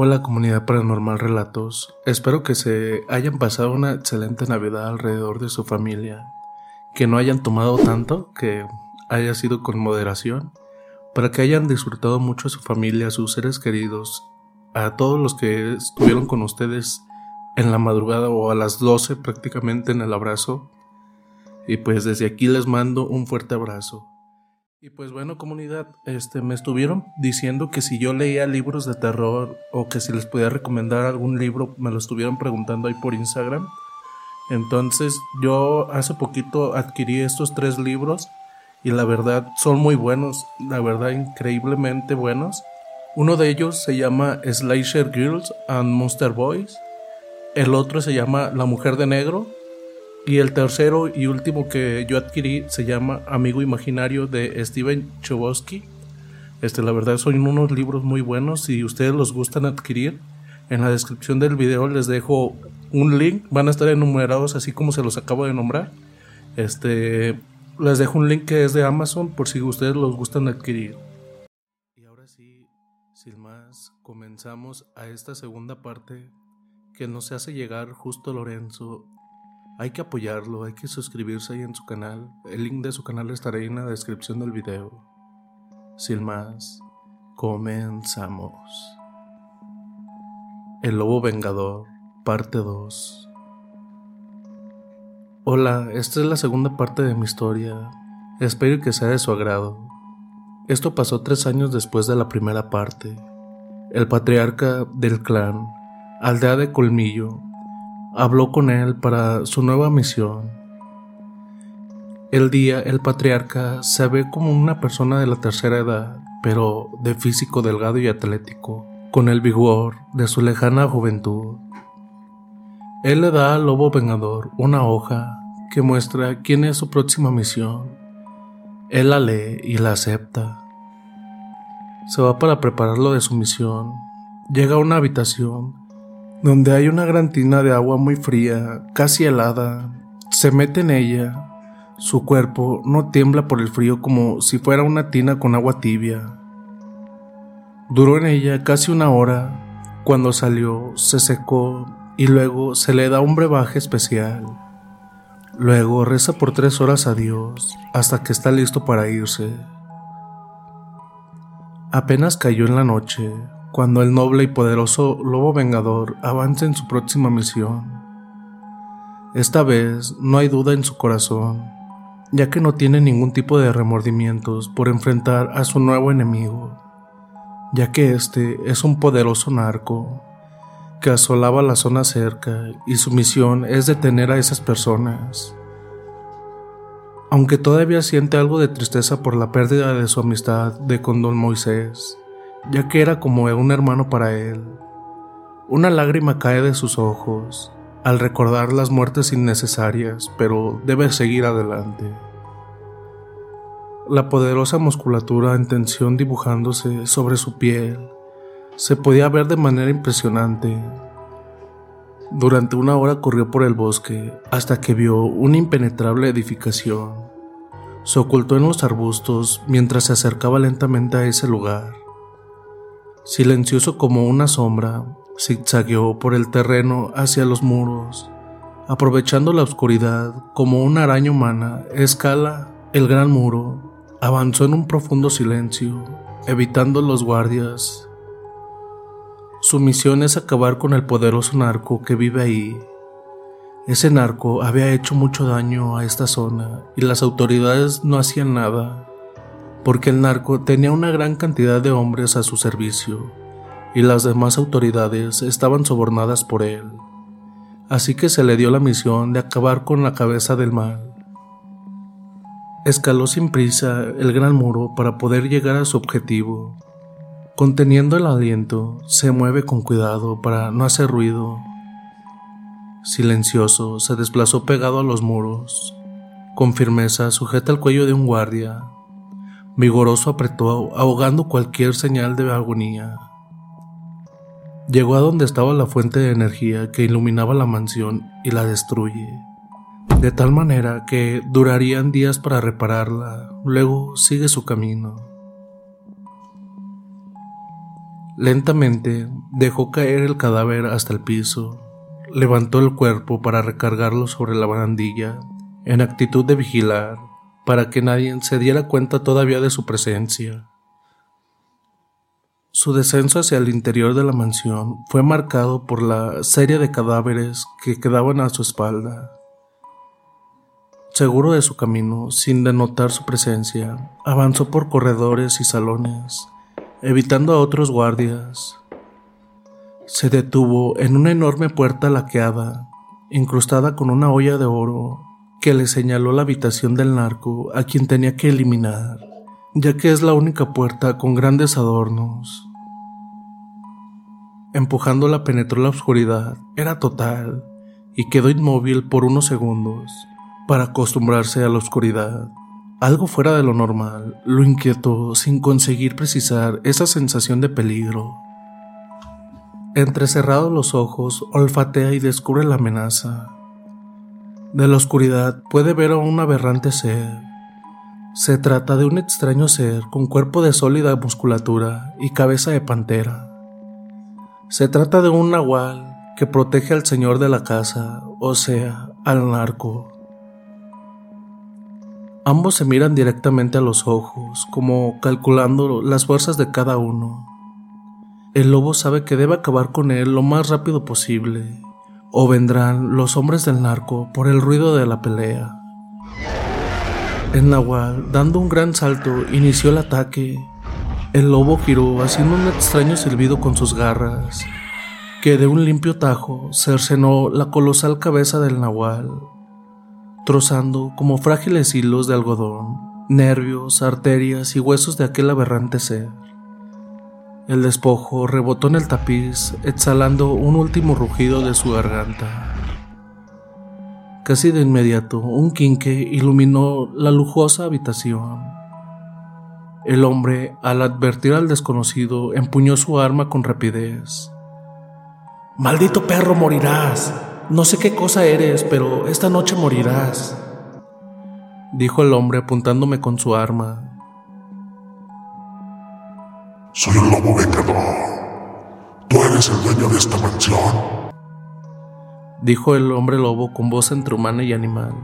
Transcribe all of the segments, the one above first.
Hola comunidad paranormal relatos. Espero que se hayan pasado una excelente Navidad alrededor de su familia. Que no hayan tomado tanto, que haya sido con moderación. Para que hayan disfrutado mucho a su familia, a sus seres queridos, a todos los que estuvieron con ustedes en la madrugada o a las 12 prácticamente en el abrazo. Y pues desde aquí les mando un fuerte abrazo. Y pues bueno, comunidad, este me estuvieron diciendo que si yo leía libros de terror o que si les podía recomendar algún libro, me lo estuvieron preguntando ahí por Instagram. Entonces, yo hace poquito adquirí estos tres libros y la verdad son muy buenos, la verdad increíblemente buenos. Uno de ellos se llama Slasher Girls and Monster Boys el otro se llama La Mujer de Negro. Y el tercero y último que yo adquirí se llama Amigo Imaginario de Steven Chbosky. Este, la verdad son unos libros muy buenos. Si ustedes los gustan adquirir, en la descripción del video les dejo un link. Van a estar enumerados así como se los acabo de nombrar. Este, les dejo un link que es de Amazon por si ustedes los gustan adquirir. Y ahora sí, sin más, comenzamos a esta segunda parte que nos hace llegar justo Lorenzo. Hay que apoyarlo, hay que suscribirse ahí en su canal. El link de su canal estará ahí en la descripción del video. Sin más, comenzamos. El Lobo Vengador, parte 2. Hola, esta es la segunda parte de mi historia. Espero que sea de su agrado. Esto pasó tres años después de la primera parte. El patriarca del clan aldea de Colmillo, habló con él para su nueva misión. El día el patriarca se ve como una persona de la tercera edad, pero de físico delgado y atlético, con el vigor de su lejana juventud. Él le da al lobo vengador una hoja que muestra quién es su próxima misión. Él la lee y la acepta. Se va para prepararlo de su misión. Llega a una habitación donde hay una gran tina de agua muy fría, casi helada. Se mete en ella. Su cuerpo no tiembla por el frío como si fuera una tina con agua tibia. Duró en ella casi una hora. Cuando salió, se secó y luego se le da un brebaje especial. Luego reza por tres horas a Dios hasta que está listo para irse. Apenas cayó en la noche cuando el noble y poderoso lobo vengador avanza en su próxima misión. Esta vez no hay duda en su corazón, ya que no tiene ningún tipo de remordimientos por enfrentar a su nuevo enemigo, ya que este es un poderoso narco que asolaba la zona cerca y su misión es detener a esas personas. Aunque todavía siente algo de tristeza por la pérdida de su amistad de con don Moisés, ya que era como un hermano para él, una lágrima cae de sus ojos al recordar las muertes innecesarias, pero debe seguir adelante. La poderosa musculatura en tensión dibujándose sobre su piel se podía ver de manera impresionante. Durante una hora corrió por el bosque hasta que vio una impenetrable edificación. Se ocultó en los arbustos mientras se acercaba lentamente a ese lugar. Silencioso como una sombra, zigzagueó por el terreno hacia los muros, aprovechando la oscuridad como una araña humana, escala el gran muro, avanzó en un profundo silencio, evitando los guardias su misión es acabar con el poderoso narco que vive ahí. Ese narco había hecho mucho daño a esta zona y las autoridades no hacían nada, porque el narco tenía una gran cantidad de hombres a su servicio y las demás autoridades estaban sobornadas por él. Así que se le dio la misión de acabar con la cabeza del mal. Escaló sin prisa el gran muro para poder llegar a su objetivo Conteniendo el aliento, se mueve con cuidado para no hacer ruido. Silencioso, se desplazó pegado a los muros. Con firmeza sujeta el cuello de un guardia. Vigoroso apretó, ahogando cualquier señal de agonía. Llegó a donde estaba la fuente de energía que iluminaba la mansión y la destruye, de tal manera que durarían días para repararla. Luego sigue su camino. Lentamente dejó caer el cadáver hasta el piso, levantó el cuerpo para recargarlo sobre la barandilla, en actitud de vigilar, para que nadie se diera cuenta todavía de su presencia. Su descenso hacia el interior de la mansión fue marcado por la serie de cadáveres que quedaban a su espalda. Seguro de su camino, sin denotar su presencia, avanzó por corredores y salones, evitando a otros guardias. Se detuvo en una enorme puerta laqueada, incrustada con una olla de oro, que le señaló la habitación del narco a quien tenía que eliminar, ya que es la única puerta con grandes adornos. Empujándola penetró la oscuridad, era total, y quedó inmóvil por unos segundos, para acostumbrarse a la oscuridad. Algo fuera de lo normal lo inquietó sin conseguir precisar esa sensación de peligro. Entrecerrados los ojos, olfatea y descubre la amenaza. De la oscuridad puede ver a un aberrante ser. Se trata de un extraño ser con cuerpo de sólida musculatura y cabeza de pantera. Se trata de un nahual que protege al señor de la casa, o sea, al narco. Ambos se miran directamente a los ojos, como calculando las fuerzas de cada uno. El lobo sabe que debe acabar con él lo más rápido posible, o vendrán los hombres del narco por el ruido de la pelea. El nahual, dando un gran salto, inició el ataque. El lobo giró haciendo un extraño silbido con sus garras, que de un limpio tajo cercenó la colosal cabeza del nahual trozando como frágiles hilos de algodón, nervios, arterias y huesos de aquel aberrante ser. El despojo rebotó en el tapiz, exhalando un último rugido de su garganta. Casi de inmediato, un quinque iluminó la lujosa habitación. El hombre, al advertir al desconocido, empuñó su arma con rapidez. Maldito perro, morirás. No sé qué cosa eres, pero esta noche morirás, dijo el hombre apuntándome con su arma. Soy el lobo vengador. Tú eres el dueño de esta mansión dijo el hombre lobo con voz entre humana y animal.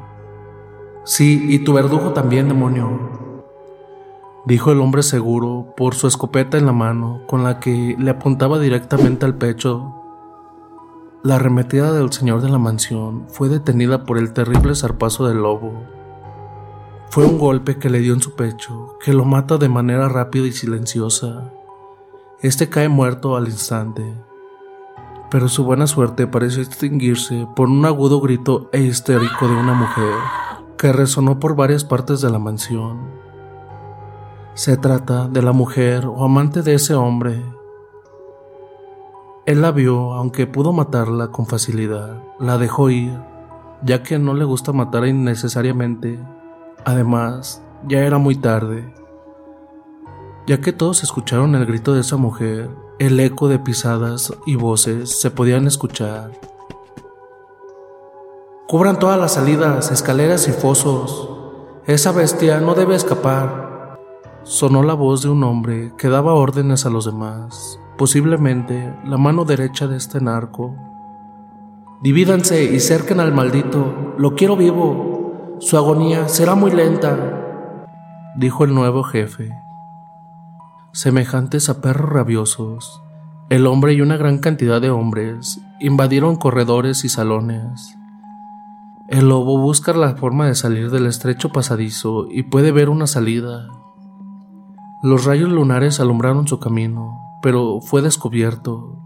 Sí, y tu verdugo también, demonio, dijo el hombre seguro por su escopeta en la mano, con la que le apuntaba directamente al pecho. La arremetida del señor de la mansión fue detenida por el terrible zarpazo del lobo. Fue un golpe que le dio en su pecho, que lo mata de manera rápida y silenciosa. Este cae muerto al instante pero su buena suerte pareció extinguirse por un agudo grito e histérico de una mujer que resonó por varias partes de la mansión. Se trata de la mujer o amante de ese hombre. Él la vio, aunque pudo matarla con facilidad, la dejó ir, ya que no le gusta matar innecesariamente. Además, ya era muy tarde. Ya que todos escucharon el grito de esa mujer, el eco de pisadas y voces se podían escuchar. Cubran todas las salidas, escaleras y fosos. Esa bestia no debe escapar. Sonó la voz de un hombre que daba órdenes a los demás, posiblemente la mano derecha de este narco. Divídanse y cerquen al maldito. Lo quiero vivo. Su agonía será muy lenta, dijo el nuevo jefe semejantes a perros rabiosos, el hombre y una gran cantidad de hombres invadieron corredores y salones. El lobo busca la forma de salir del estrecho pasadizo y puede ver una salida. Los rayos lunares alumbraron su camino, pero fue descubierto.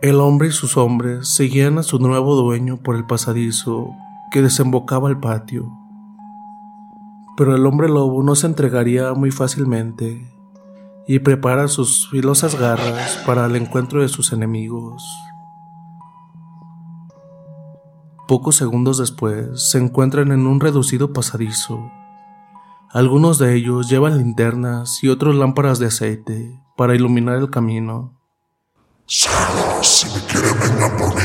El hombre y sus hombres seguían a su nuevo dueño por el pasadizo que desembocaba al patio. Pero el hombre lobo no se entregaría muy fácilmente y prepara sus filosas garras para el encuentro de sus enemigos. Pocos segundos después se encuentran en un reducido pasadizo. Algunos de ellos llevan linternas y otros lámparas de aceite para iluminar el camino. si me quieren, vengan por mí.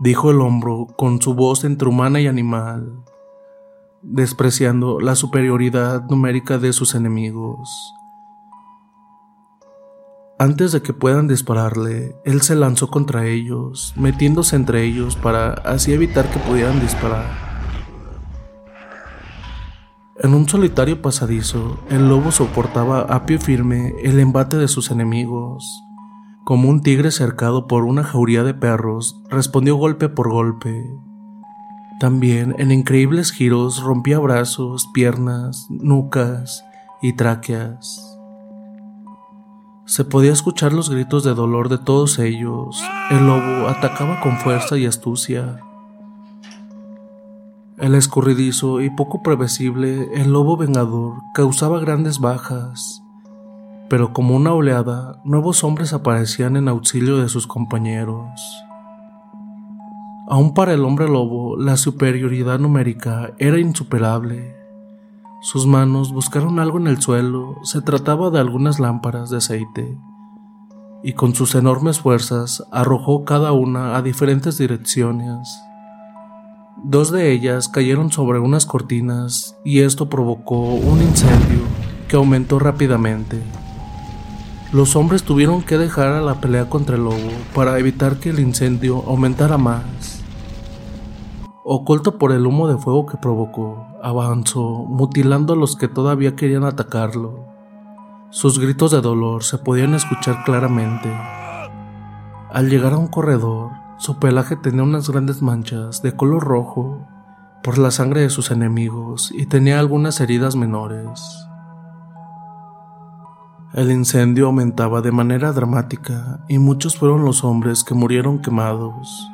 Dijo el hombro con su voz entre humana y animal, despreciando la superioridad numérica de sus enemigos. Antes de que puedan dispararle, él se lanzó contra ellos, metiéndose entre ellos para así evitar que pudieran disparar. En un solitario pasadizo, el lobo soportaba a pie firme el embate de sus enemigos. Como un tigre cercado por una jauría de perros, respondió golpe por golpe, también en increíbles giros rompía brazos, piernas, nucas y tráqueas. Se podía escuchar los gritos de dolor de todos ellos. El lobo atacaba con fuerza y astucia. El escurridizo y poco previsible, el lobo vengador causaba grandes bajas, pero como una oleada, nuevos hombres aparecían en auxilio de sus compañeros. Aún para el hombre lobo, la superioridad numérica era insuperable. Sus manos buscaron algo en el suelo, se trataba de algunas lámparas de aceite, y con sus enormes fuerzas arrojó cada una a diferentes direcciones. Dos de ellas cayeron sobre unas cortinas y esto provocó un incendio que aumentó rápidamente. Los hombres tuvieron que dejar a la pelea contra el lobo para evitar que el incendio aumentara más. Oculto por el humo de fuego que provocó, avanzó, mutilando a los que todavía querían atacarlo. Sus gritos de dolor se podían escuchar claramente. Al llegar a un corredor, su pelaje tenía unas grandes manchas de color rojo por la sangre de sus enemigos y tenía algunas heridas menores. El incendio aumentaba de manera dramática y muchos fueron los hombres que murieron quemados.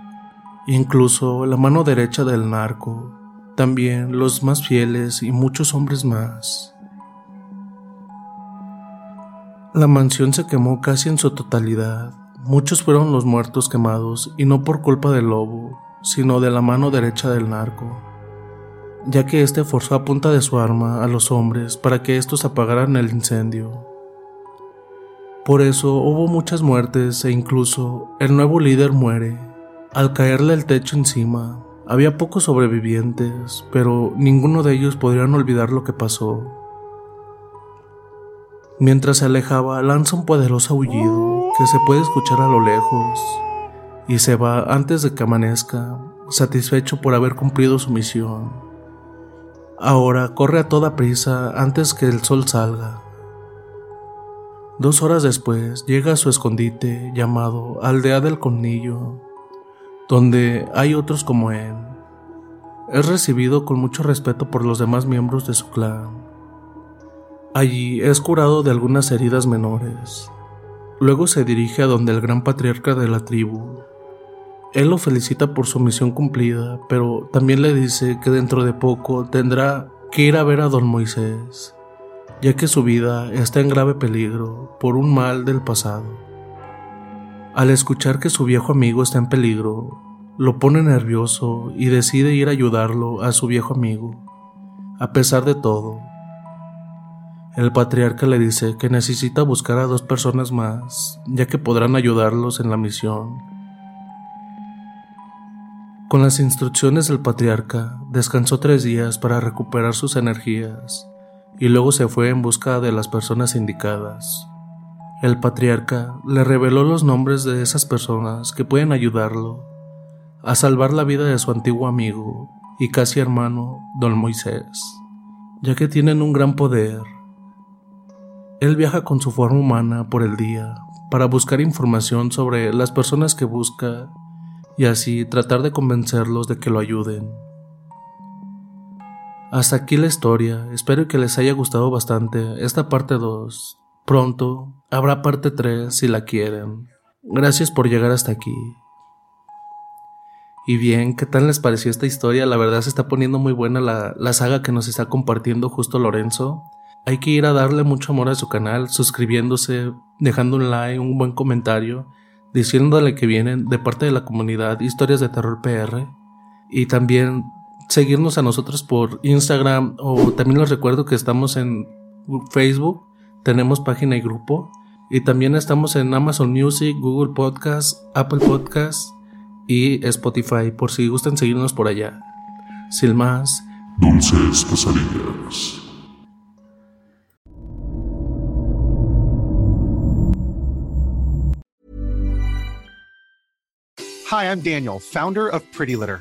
Incluso la mano derecha del narco, también los más fieles y muchos hombres más. La mansión se quemó casi en su totalidad. Muchos fueron los muertos quemados y no por culpa del lobo, sino de la mano derecha del narco, ya que éste forzó a punta de su arma a los hombres para que estos apagaran el incendio. Por eso hubo muchas muertes e incluso el nuevo líder muere. Al caerle el techo encima, había pocos sobrevivientes, pero ninguno de ellos podrían olvidar lo que pasó. Mientras se alejaba, lanza un poderoso aullido que se puede escuchar a lo lejos y se va antes de que amanezca, satisfecho por haber cumplido su misión. Ahora corre a toda prisa antes que el sol salga. Dos horas después llega a su escondite llamado Aldea del Cornillo, donde hay otros como él. Es recibido con mucho respeto por los demás miembros de su clan. Allí es curado de algunas heridas menores. Luego se dirige a donde el gran patriarca de la tribu. Él lo felicita por su misión cumplida, pero también le dice que dentro de poco tendrá que ir a ver a don Moisés ya que su vida está en grave peligro por un mal del pasado. Al escuchar que su viejo amigo está en peligro, lo pone nervioso y decide ir a ayudarlo a su viejo amigo, a pesar de todo. El patriarca le dice que necesita buscar a dos personas más, ya que podrán ayudarlos en la misión. Con las instrucciones del patriarca, descansó tres días para recuperar sus energías y luego se fue en busca de las personas indicadas. El patriarca le reveló los nombres de esas personas que pueden ayudarlo a salvar la vida de su antiguo amigo y casi hermano, don Moisés, ya que tienen un gran poder. Él viaja con su forma humana por el día para buscar información sobre las personas que busca y así tratar de convencerlos de que lo ayuden. Hasta aquí la historia, espero que les haya gustado bastante esta parte 2. Pronto habrá parte 3 si la quieren. Gracias por llegar hasta aquí. Y bien, ¿qué tal les pareció esta historia? La verdad se está poniendo muy buena la, la saga que nos está compartiendo justo Lorenzo. Hay que ir a darle mucho amor a su canal, suscribiéndose, dejando un like, un buen comentario, diciéndole que vienen de parte de la comunidad Historias de Terror PR. Y también seguirnos a nosotros por Instagram o también les recuerdo que estamos en Facebook, tenemos página y grupo y también estamos en Amazon Music, Google Podcast, Apple Podcast y Spotify por si gustan seguirnos por allá. Sin más, dulces pesadillas. Hi, I'm Daniel, founder of Pretty Litter.